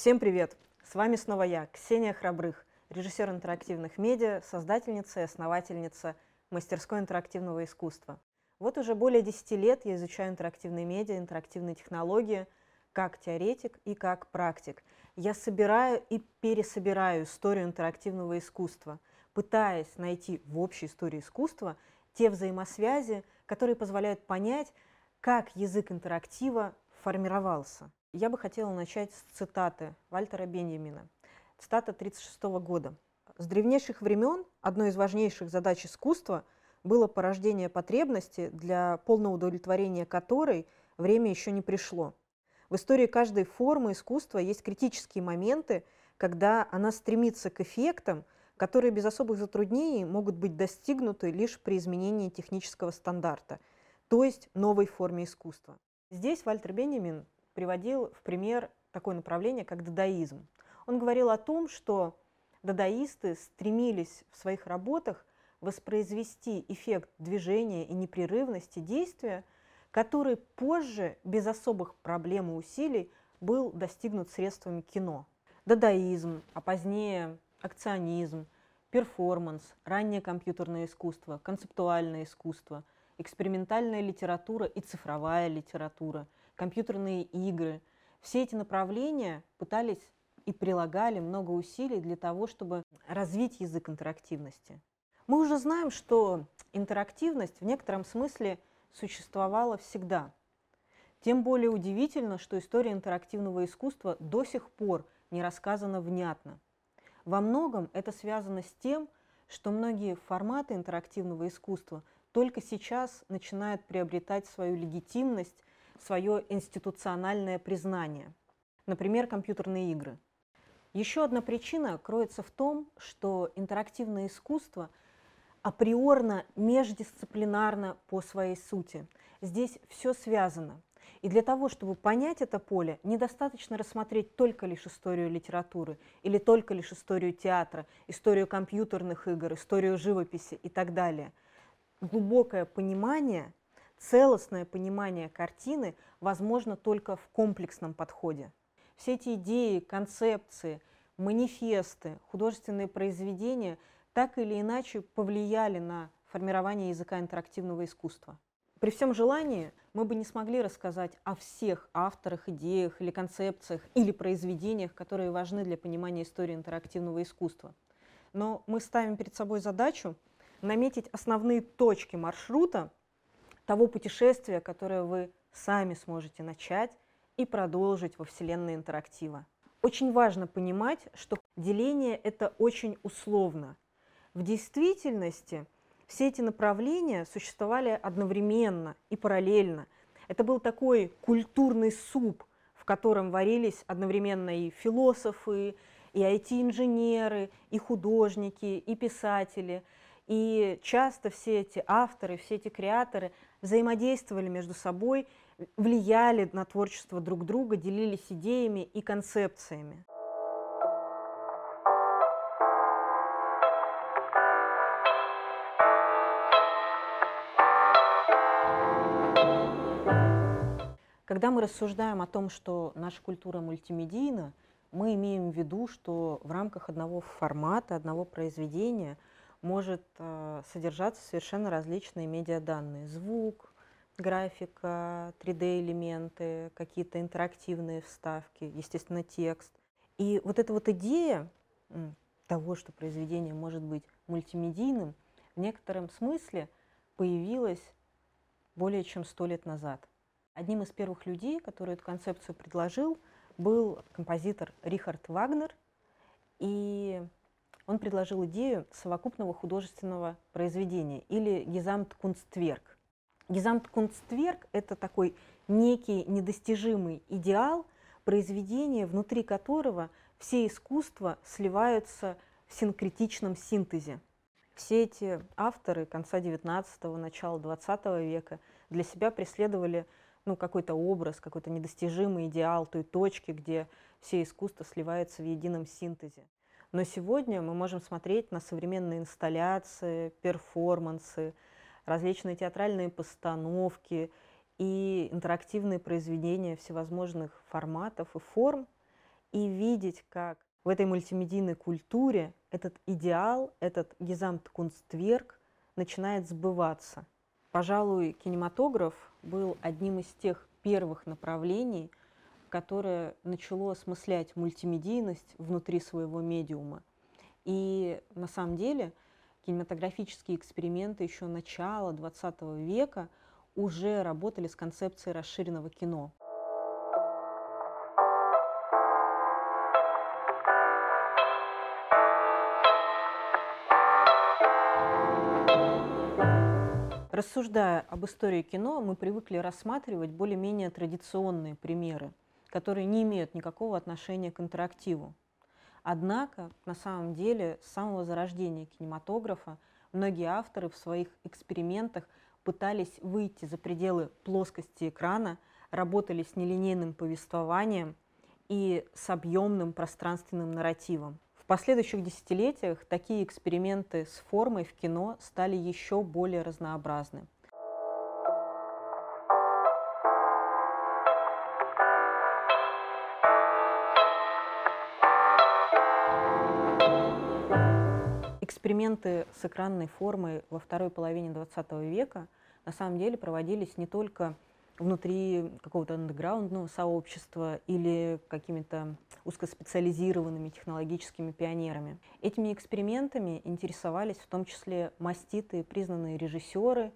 Всем привет! С вами снова я, Ксения Храбрых, режиссер интерактивных медиа, создательница и основательница мастерской интерактивного искусства. Вот уже более 10 лет я изучаю интерактивные медиа, интерактивные технологии, как теоретик и как практик. Я собираю и пересобираю историю интерактивного искусства, пытаясь найти в общей истории искусства те взаимосвязи, которые позволяют понять, как язык интерактива формировался. Я бы хотела начать с цитаты Вальтера Беньямина. Цитата 1936 года. «С древнейших времен одной из важнейших задач искусства было порождение потребности, для полного удовлетворения которой время еще не пришло. В истории каждой формы искусства есть критические моменты, когда она стремится к эффектам, которые без особых затруднений могут быть достигнуты лишь при изменении технического стандарта, то есть новой форме искусства. Здесь Вальтер Бенjamin приводил в пример такое направление, как дадаизм. Он говорил о том, что дадаисты стремились в своих работах воспроизвести эффект движения и непрерывности действия, который позже, без особых проблем и усилий, был достигнут средствами кино. Дадаизм, а позднее акционизм, перформанс, раннее компьютерное искусство, концептуальное искусство, экспериментальная литература и цифровая литература – компьютерные игры. Все эти направления пытались и прилагали много усилий для того, чтобы развить язык интерактивности. Мы уже знаем, что интерактивность в некотором смысле существовала всегда. Тем более удивительно, что история интерактивного искусства до сих пор не рассказана внятно. Во многом это связано с тем, что многие форматы интерактивного искусства только сейчас начинают приобретать свою легитимность свое институциональное признание. Например, компьютерные игры. Еще одна причина кроется в том, что интерактивное искусство априорно междисциплинарно по своей сути. Здесь все связано. И для того, чтобы понять это поле, недостаточно рассмотреть только лишь историю литературы или только лишь историю театра, историю компьютерных игр, историю живописи и так далее. Глубокое понимание Целостное понимание картины возможно только в комплексном подходе. Все эти идеи, концепции, манифесты, художественные произведения так или иначе повлияли на формирование языка интерактивного искусства. При всем желании мы бы не смогли рассказать о всех авторах, идеях или концепциях или произведениях, которые важны для понимания истории интерактивного искусства. Но мы ставим перед собой задачу наметить основные точки маршрута, того путешествия, которое вы сами сможете начать и продолжить во Вселенной интерактива. Очень важно понимать, что деление – это очень условно. В действительности все эти направления существовали одновременно и параллельно. Это был такой культурный суп, в котором варились одновременно и философы, и IT-инженеры, и художники, и писатели. И часто все эти авторы, все эти креаторы, взаимодействовали между собой, влияли на творчество друг друга, делились идеями и концепциями. Когда мы рассуждаем о том, что наша культура мультимедийна, мы имеем в виду, что в рамках одного формата, одного произведения – может э, содержаться совершенно различные медиаданные. Звук, графика, 3D-элементы, какие-то интерактивные вставки, естественно, текст. И вот эта вот идея того, что произведение может быть мультимедийным, в некотором смысле появилась более чем сто лет назад. Одним из первых людей, который эту концепцию предложил, был композитор Рихард Вагнер. И он предложил идею совокупного художественного произведения или Гизамт-Кунстверк. Гизамт-Кунстверк – это такой некий недостижимый идеал, произведения, внутри которого все искусства сливаются в синкретичном синтезе. Все эти авторы конца XIX – начала XX века для себя преследовали ну, какой-то образ, какой-то недостижимый идеал той точки, где все искусства сливаются в едином синтезе. Но сегодня мы можем смотреть на современные инсталляции, перформансы, различные театральные постановки и интерактивные произведения всевозможных форматов и форм. и видеть, как в этой мультимедийной культуре этот идеал, этот Гизамт-Кунстверк начинает сбываться. Пожалуй, кинематограф был одним из тех первых направлений, которое начало осмыслять мультимедийность внутри своего медиума. И на самом деле кинематографические эксперименты еще начала XX века уже работали с концепцией расширенного кино. Рассуждая об истории кино, мы привыкли рассматривать более-менее традиционные примеры, которые не имеют никакого отношения к интерактиву. Однако, на самом деле, с самого зарождения кинематографа многие авторы в своих экспериментах пытались выйти за пределы плоскости экрана, работали с нелинейным повествованием и с объемным пространственным нарративом последующих десятилетиях такие эксперименты с формой в кино стали еще более разнообразны. Эксперименты с экранной формой во второй половине XX века на самом деле проводились не только внутри какого-то андеграундного сообщества или какими-то узкоспециализированными технологическими пионерами. Этими экспериментами интересовались в том числе маститые признанные режиссеры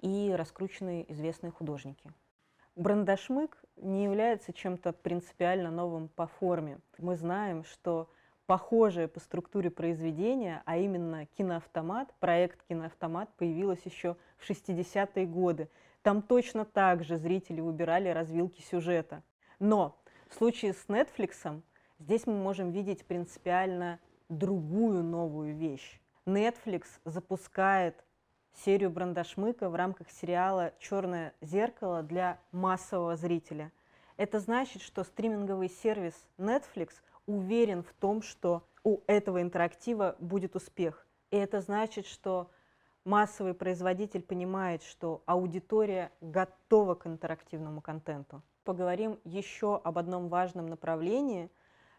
и раскрученные известные художники. Брандашмык не является чем-то принципиально новым по форме. Мы знаем, что похожее по структуре произведения, а именно киноавтомат, проект киноавтомат появилась еще в 60-е годы там точно так же зрители выбирали развилки сюжета. Но в случае с Netflix здесь мы можем видеть принципиально другую новую вещь. Netflix запускает серию Брандашмыка в рамках сериала «Черное зеркало» для массового зрителя. Это значит, что стриминговый сервис Netflix уверен в том, что у этого интерактива будет успех. И это значит, что массовый производитель понимает, что аудитория готова к интерактивному контенту. Поговорим еще об одном важном направлении,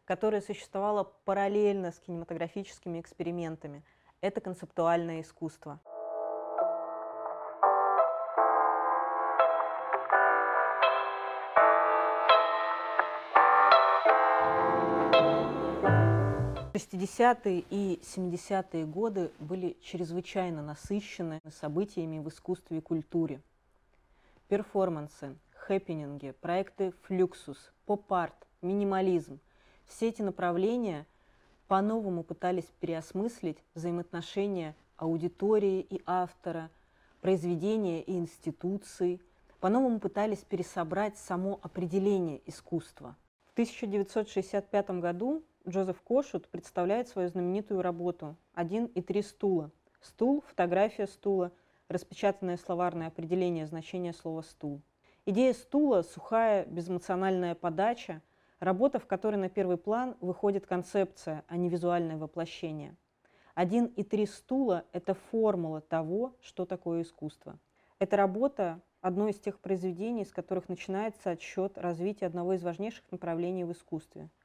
которое существовало параллельно с кинематографическими экспериментами. Это концептуальное искусство. 60-е и 70-е годы были чрезвычайно насыщены событиями в искусстве и культуре. Перформансы, хэппининги, проекты флюксус, поп-арт, минимализм – все эти направления по-новому пытались переосмыслить взаимоотношения аудитории и автора, произведения и институции, по-новому пытались пересобрать само определение искусства. В 1965 году Джозеф Кошут представляет свою знаменитую работу «Один и три стула». Стул, фотография стула, распечатанное словарное определение значения слова «стул». Идея стула – сухая, безэмоциональная подача, работа, в которой на первый план выходит концепция, а не визуальное воплощение. «Один и три стула» – это формула того, что такое искусство. Эта работа – одно из тех произведений, с которых начинается отсчет развития одного из важнейших направлений в искусстве –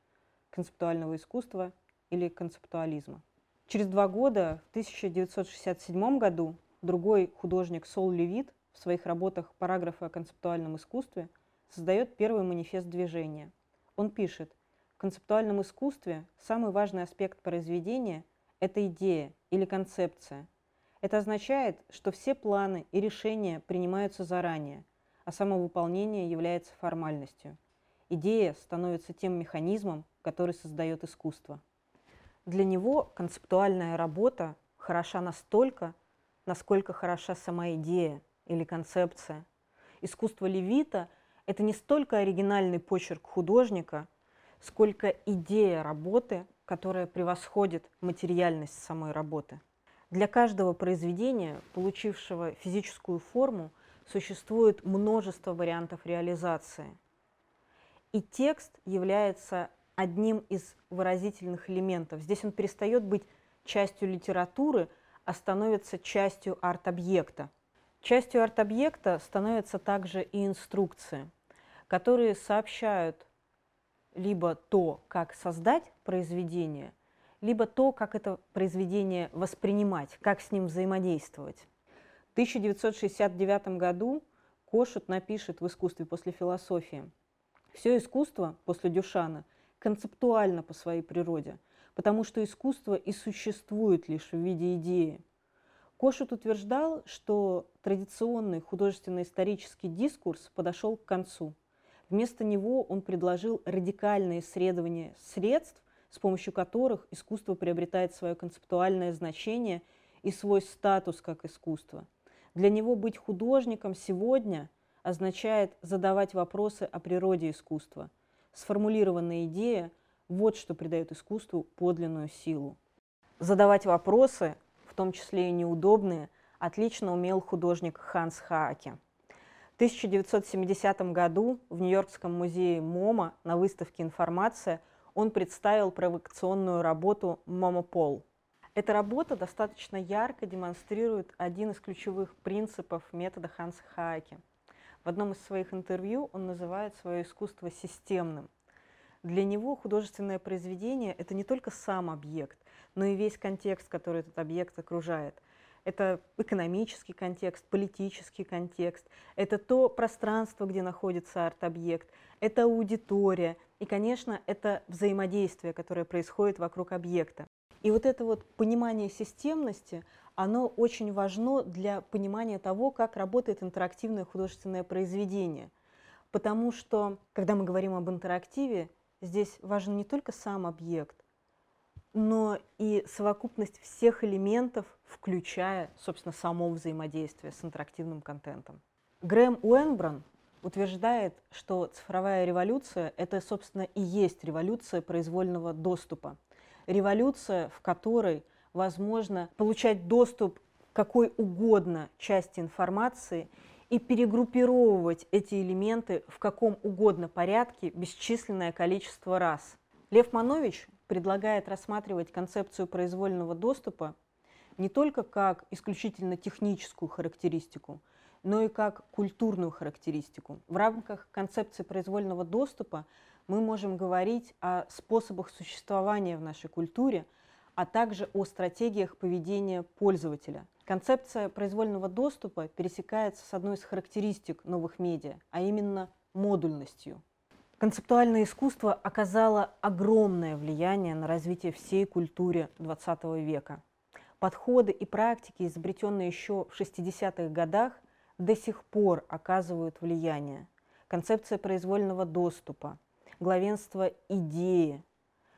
концептуального искусства или концептуализма. Через два года, в 1967 году, другой художник Сол Левит в своих работах «Параграфы о концептуальном искусстве» создает первый манифест движения. Он пишет, в концептуальном искусстве самый важный аспект произведения – это идея или концепция. Это означает, что все планы и решения принимаются заранее, а само выполнение является формальностью. Идея становится тем механизмом, который создает искусство. Для него концептуальная работа хороша настолько, насколько хороша сама идея или концепция. Искусство Левита – это не столько оригинальный почерк художника, сколько идея работы, которая превосходит материальность самой работы. Для каждого произведения, получившего физическую форму, существует множество вариантов реализации. И текст является одним из выразительных элементов. Здесь он перестает быть частью литературы, а становится частью арт-объекта. Частью арт-объекта становятся также и инструкции, которые сообщают либо то, как создать произведение, либо то, как это произведение воспринимать, как с ним взаимодействовать. В 1969 году Кошут напишет в «Искусстве после философии» Все искусство после Дюшана концептуально по своей природе, потому что искусство и существует лишь в виде идеи. Кошут утверждал, что традиционный художественно-исторический дискурс подошел к концу. Вместо него он предложил радикальное исследование средств, с помощью которых искусство приобретает свое концептуальное значение и свой статус как искусство. Для него быть художником сегодня означает задавать вопросы о природе искусства. Сформулированная идея – вот что придает искусству подлинную силу. Задавать вопросы, в том числе и неудобные, отлично умел художник Ханс Хааке. В 1970 году в Нью-Йоркском музее MoMA на выставке «Информация» он представил провокационную работу «MoMA Poll». Эта работа достаточно ярко демонстрирует один из ключевых принципов метода Ханса Хааке – в одном из своих интервью он называет свое искусство системным. Для него художественное произведение – это не только сам объект, но и весь контекст, который этот объект окружает. Это экономический контекст, политический контекст, это то пространство, где находится арт-объект, это аудитория и, конечно, это взаимодействие, которое происходит вокруг объекта. И вот это вот понимание системности, оно очень важно для понимания того, как работает интерактивное художественное произведение. Потому что, когда мы говорим об интерактиве, здесь важен не только сам объект, но и совокупность всех элементов, включая, собственно, само взаимодействие с интерактивным контентом. Грэм Уэнбран утверждает, что цифровая революция – это, собственно, и есть революция произвольного доступа. Революция, в которой – возможно получать доступ к какой угодно части информации и перегруппировывать эти элементы в каком угодно порядке бесчисленное количество раз. Лев Манович предлагает рассматривать концепцию произвольного доступа не только как исключительно техническую характеристику, но и как культурную характеристику. В рамках концепции произвольного доступа мы можем говорить о способах существования в нашей культуре – а также о стратегиях поведения пользователя. Концепция произвольного доступа пересекается с одной из характеристик новых медиа, а именно модульностью. Концептуальное искусство оказало огромное влияние на развитие всей культуры XX века. Подходы и практики, изобретенные еще в 60-х годах, до сих пор оказывают влияние. Концепция произвольного доступа, главенство идеи,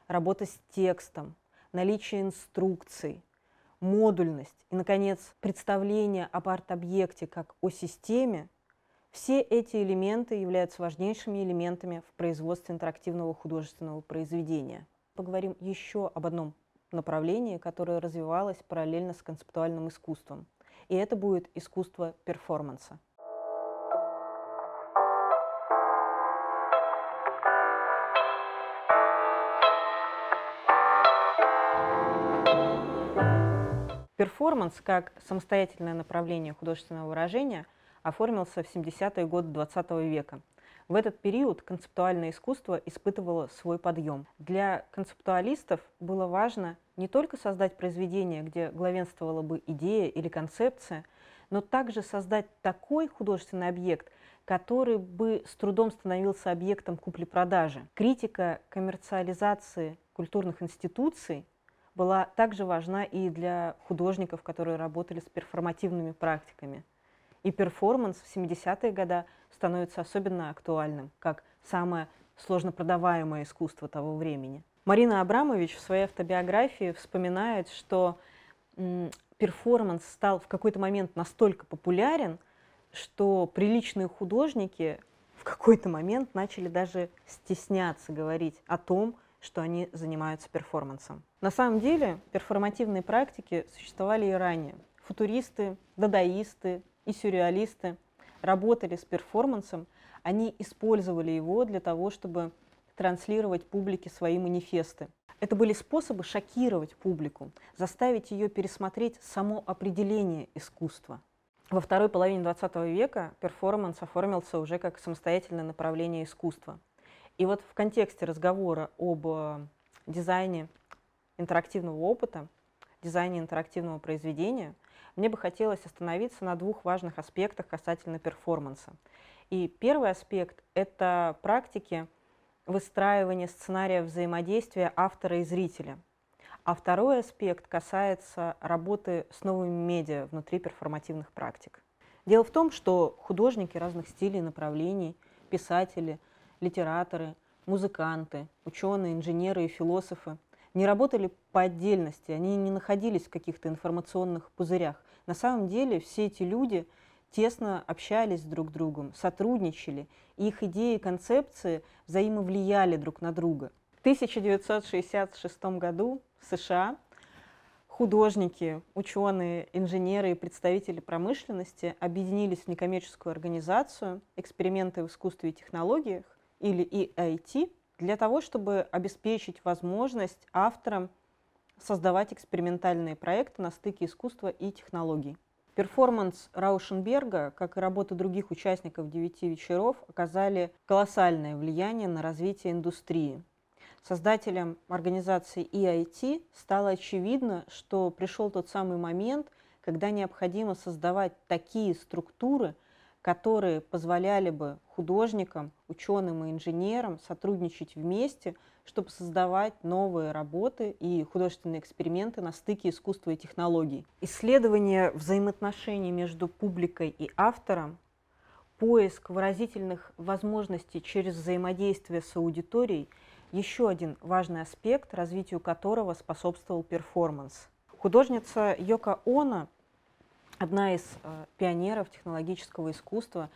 работа с текстом, наличие инструкций, модульность и, наконец, представление об арт-объекте как о системе, все эти элементы являются важнейшими элементами в производстве интерактивного художественного произведения. Поговорим еще об одном направлении, которое развивалось параллельно с концептуальным искусством. И это будет искусство перформанса. Перформанс как самостоятельное направление художественного выражения оформился в 70-е годы XX -го века. В этот период концептуальное искусство испытывало свой подъем. Для концептуалистов было важно не только создать произведение, где главенствовала бы идея или концепция, но также создать такой художественный объект, который бы с трудом становился объектом купли-продажи. Критика коммерциализации культурных институций была также важна и для художников, которые работали с перформативными практиками. И перформанс в 70-е годы становится особенно актуальным, как самое сложно продаваемое искусство того времени. Марина Абрамович в своей автобиографии вспоминает, что перформанс стал в какой-то момент настолько популярен, что приличные художники в какой-то момент начали даже стесняться говорить о том, что они занимаются перформансом. На самом деле перформативные практики существовали и ранее. Футуристы, дадаисты и сюрреалисты работали с перформансом, они использовали его для того, чтобы транслировать публике свои манифесты. Это были способы шокировать публику, заставить ее пересмотреть само определение искусства. Во второй половине XX века перформанс оформился уже как самостоятельное направление искусства. И вот в контексте разговора об э, дизайне интерактивного опыта, дизайне интерактивного произведения, мне бы хотелось остановиться на двух важных аспектах касательно перформанса. И первый аспект – это практики выстраивания сценария взаимодействия автора и зрителя. А второй аспект касается работы с новыми медиа внутри перформативных практик. Дело в том, что художники разных стилей и направлений, писатели, литераторы, музыканты, ученые, инженеры и философы не работали по отдельности, они не находились в каких-то информационных пузырях. На самом деле все эти люди тесно общались друг с другом, сотрудничали, и их идеи и концепции взаимовлияли друг на друга. В 1966 году в США художники, ученые, инженеры и представители промышленности объединились в некоммерческую организацию «Эксперименты в искусстве и технологиях» или EIT для того, чтобы обеспечить возможность авторам создавать экспериментальные проекты на стыке искусства и технологий. Перформанс Раушенберга, как и работы других участников девяти вечеров, оказали колоссальное влияние на развитие индустрии создателям организации EIT стало очевидно, что пришел тот самый момент, когда необходимо создавать такие структуры, которые позволяли бы художникам, ученым и инженерам сотрудничать вместе, чтобы создавать новые работы и художественные эксперименты на стыке искусства и технологий. Исследование взаимоотношений между публикой и автором, поиск выразительных возможностей через взаимодействие с аудиторией – еще один важный аспект, развитию которого способствовал перформанс. Художница Йоко Оно, одна из э, пионеров технологического искусства,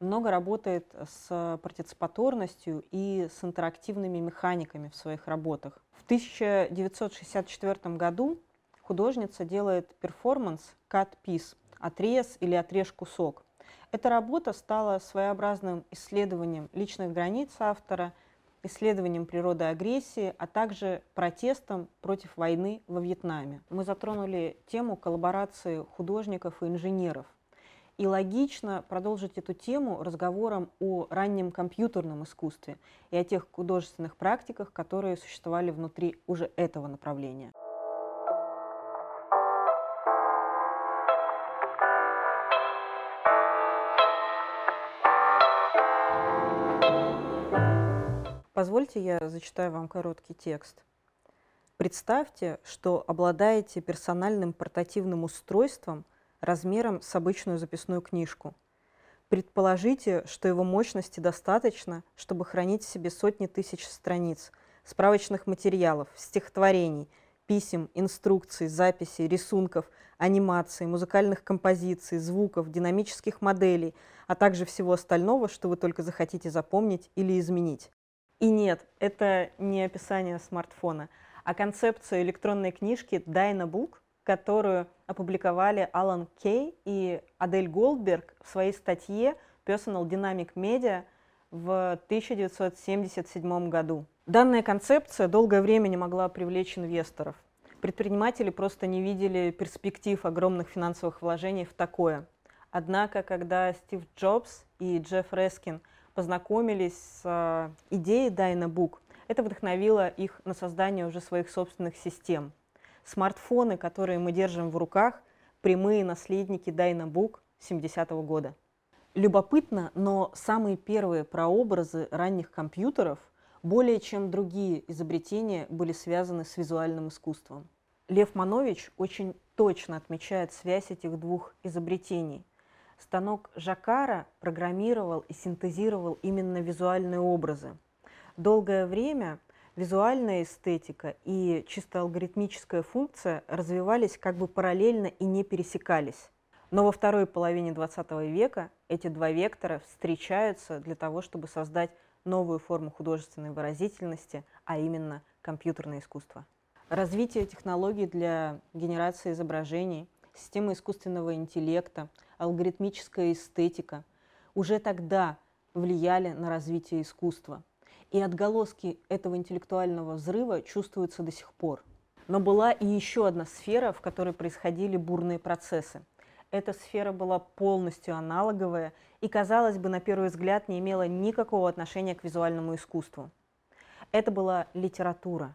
много работает с партиципаторностью и с интерактивными механиками в своих работах. В 1964 году художница делает перформанс «Cut Piece» – отрез или отрежь кусок. Эта работа стала своеобразным исследованием личных границ автора – исследованием природы агрессии, а также протестом против войны во Вьетнаме. Мы затронули тему коллаборации художников и инженеров. И логично продолжить эту тему разговором о раннем компьютерном искусстве и о тех художественных практиках, которые существовали внутри уже этого направления. Позвольте я зачитаю вам короткий текст. Представьте, что обладаете персональным портативным устройством размером с обычную записную книжку. Предположите, что его мощности достаточно, чтобы хранить в себе сотни тысяч страниц, справочных материалов, стихотворений, писем, инструкций, записей, рисунков, анимаций, музыкальных композиций, звуков, динамических моделей, а также всего остального, что вы только захотите запомнить или изменить. И нет, это не описание смартфона, а концепция электронной книжки Dynabook, которую опубликовали Алан Кей и Адель Голдберг в своей статье Personal Dynamic Media в 1977 году. Данная концепция долгое время не могла привлечь инвесторов. Предприниматели просто не видели перспектив огромных финансовых вложений в такое. Однако, когда Стив Джобс и Джефф Рескин – познакомились с э, идеей Dynabook, это вдохновило их на создание уже своих собственных систем. Смартфоны, которые мы держим в руках, прямые наследники Dynabook 70-го года. Любопытно, но самые первые прообразы ранних компьютеров более чем другие изобретения были связаны с визуальным искусством. Лев Манович очень точно отмечает связь этих двух изобретений – станок Жакара программировал и синтезировал именно визуальные образы. Долгое время визуальная эстетика и чисто алгоритмическая функция развивались как бы параллельно и не пересекались. Но во второй половине XX века эти два вектора встречаются для того, чтобы создать новую форму художественной выразительности, а именно компьютерное искусство. Развитие технологий для генерации изображений, системы искусственного интеллекта – алгоритмическая эстетика уже тогда влияли на развитие искусства. И отголоски этого интеллектуального взрыва чувствуются до сих пор. Но была и еще одна сфера, в которой происходили бурные процессы. эта сфера была полностью аналоговая и, казалось бы, на первый взгляд не имела никакого отношения к визуальному искусству. Это была литература.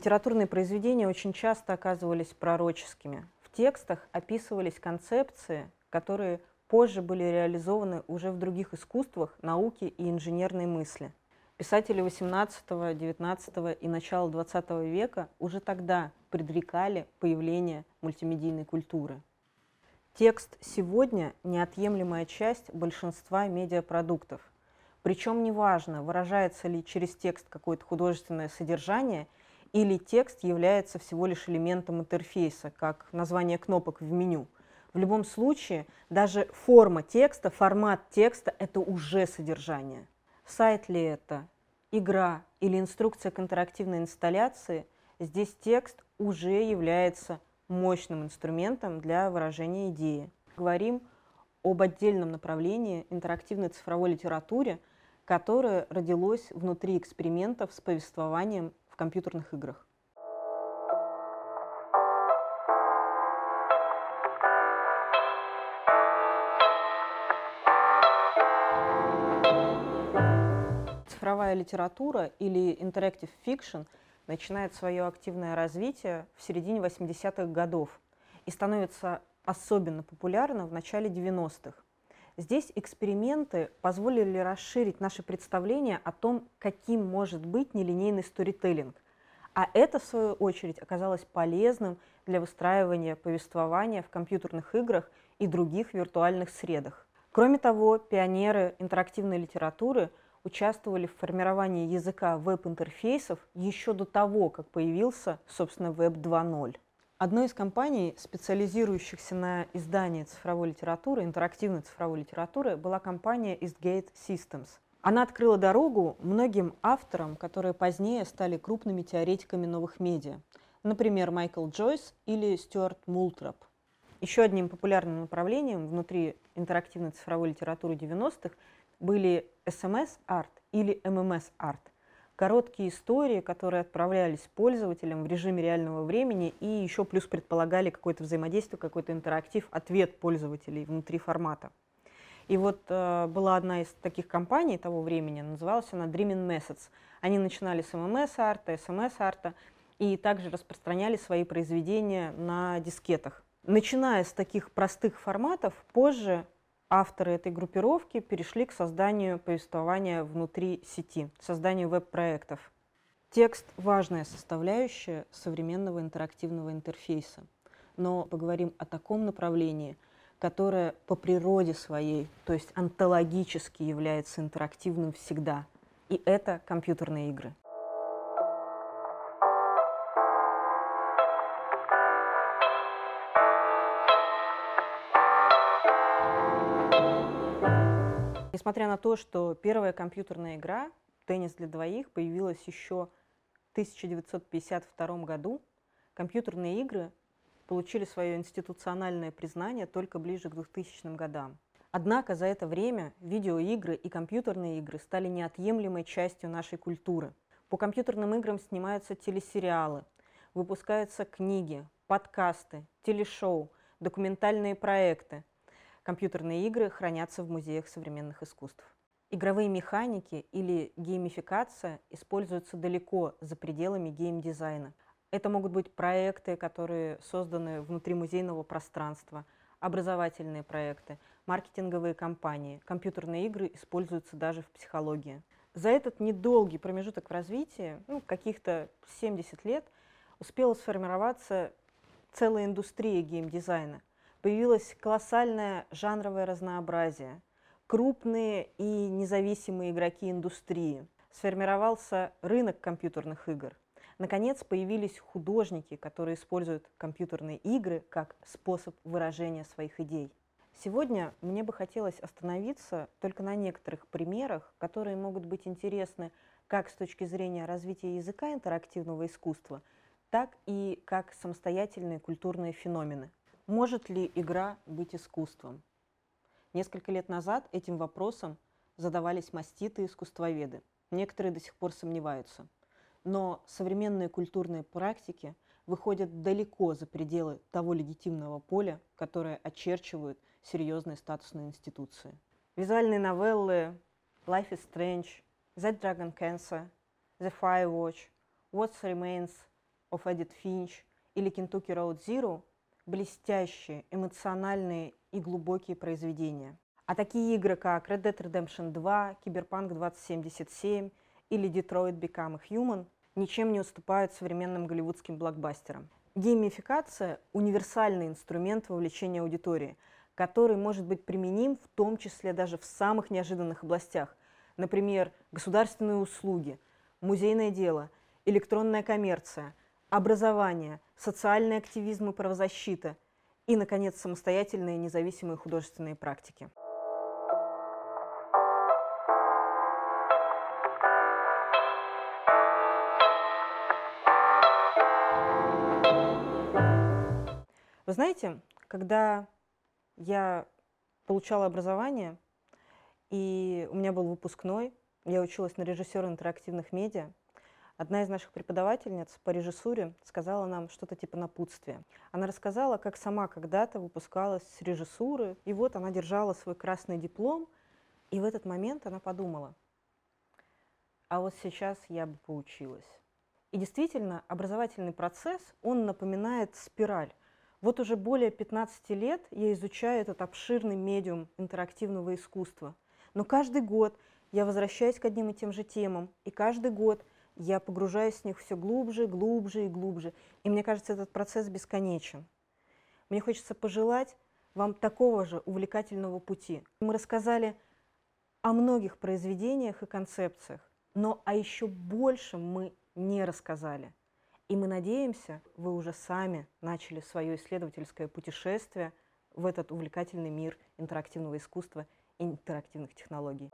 Литературные произведения очень часто оказывались пророческими. В текстах описывались концепции, которые позже были реализованы уже в других искусствах, науке и инженерной мысли. Писатели XVIII, XIX и начала XX века уже тогда предрекали появление мультимедийной культуры. Текст сегодня – неотъемлемая часть большинства медиапродуктов. Причем неважно, выражается ли через текст какое-то художественное содержание или текст является всего лишь элементом интерфейса, как название кнопок в меню – в любом случае, даже форма текста, формат текста – это уже содержание. Сайт ли это, игра или инструкция к интерактивной инсталляции, здесь текст уже является мощным инструментом для выражения идеи. Говорим об отдельном направлении интерактивной цифровой литературе, которое родилось внутри экспериментов с повествованием компьютерных играх. цифровая литература или interactive fiction начинает свое активное развитие в середине 80-х годов и становится особенно популярна в начале 90-х. Здесь эксперименты позволили расширить наши представления о том, каким может быть нелинейный сторителлинг. А это, в свою очередь, оказалось полезным для выстраивания повествования в компьютерных играх и других виртуальных средах. Кроме того, пионеры интерактивной литературы – участвовали в формировании языка веб-интерфейсов еще до того, как появился, собственно, Web 2.0. Одной из компаний, специализирующихся на издании цифровой литературы, интерактивной цифровой литературы, была компания Eastgate Systems. Она открыла дорогу многим авторам, которые позднее стали крупными теоретиками новых медиа. Например, Майкл Джойс или Стюарт Мултроп. Еще одним популярным направлением внутри интерактивной цифровой литературы 90-х были SMS-арт или MMS-арт. Короткие истории, которые отправлялись пользователям в режиме реального времени и еще плюс предполагали какое-то взаимодействие, какой-то интерактив, ответ пользователей внутри формата. И вот э, была одна из таких компаний того времени, называлась она Dreaming Methods. Они начинали с MMS-арта, SMS-арта и также распространяли свои произведения на дискетах. Начиная с таких простых форматов, позже авторы этой группировки перешли к созданию повествования внутри сети, созданию веб-проектов. Текст – важная составляющая современного интерактивного интерфейса. Но поговорим о таком направлении, которое по природе своей, то есть онтологически является интерактивным всегда. И это компьютерные игры. Несмотря на то, что первая компьютерная игра «Теннис для двоих» появилась еще в 1952 году, компьютерные игры получили свое институциональное признание только ближе к 2000 годам. Однако за это время видеоигры и компьютерные игры стали неотъемлемой частью нашей культуры. По компьютерным играм снимаются телесериалы, выпускаются книги, подкасты, телешоу, документальные проекты, Компьютерные игры хранятся в музеях современных искусств. Игровые механики или геймификация используются далеко за пределами геймдизайна. Это могут быть проекты, которые созданы внутри музейного пространства, образовательные проекты, маркетинговые кампании. Компьютерные игры используются даже в психологии. За этот недолгий промежуток в развитии, ну, каких-то 70 лет, успела сформироваться целая индустрия геймдизайна – появилось колоссальное жанровое разнообразие, крупные и независимые игроки индустрии, сформировался рынок компьютерных игр. Наконец, появились художники, которые используют компьютерные игры как способ выражения своих идей. Сегодня мне бы хотелось остановиться только на некоторых примерах, которые могут быть интересны как с точки зрения развития языка интерактивного искусства, так и как самостоятельные культурные феномены. Может ли игра быть искусством? Несколько лет назад этим вопросом задавались маститы и искусствоведы. Некоторые до сих пор сомневаются. Но современные культурные практики выходят далеко за пределы того легитимного поля, которое очерчивают серьезные статусные институции. Визуальные новеллы Life is Strange, That Dragon Cancer, The Firewatch, What Remains of Edith Finch или Kentucky Road Zero – блестящие, эмоциональные и глубокие произведения. А такие игры, как Red Dead Redemption 2, Cyberpunk 2077 или Detroit Become Human ничем не уступают современным голливудским блокбастерам. Геймификация – универсальный инструмент вовлечения аудитории, который может быть применим в том числе даже в самых неожиданных областях, например, государственные услуги, музейное дело, электронная коммерция, образование, социальный активизм и правозащита и, наконец, самостоятельные независимые художественные практики. Вы знаете, когда я получала образование, и у меня был выпускной, я училась на режиссера интерактивных медиа, одна из наших преподавательниц по режиссуре сказала нам что-то типа напутствия. Она рассказала, как сама когда-то выпускалась с режиссуры, и вот она держала свой красный диплом, и в этот момент она подумала, а вот сейчас я бы поучилась. И действительно, образовательный процесс, он напоминает спираль. Вот уже более 15 лет я изучаю этот обширный медиум интерактивного искусства. Но каждый год я возвращаюсь к одним и тем же темам, и каждый год я погружаюсь в них все глубже, глубже и глубже. И мне кажется, этот процесс бесконечен. Мне хочется пожелать вам такого же увлекательного пути. Мы рассказали о многих произведениях и концепциях, но о еще большем мы не рассказали – и мы надеемся, вы уже сами начали свое исследовательское путешествие в этот увлекательный мир интерактивного искусства и интерактивных технологий.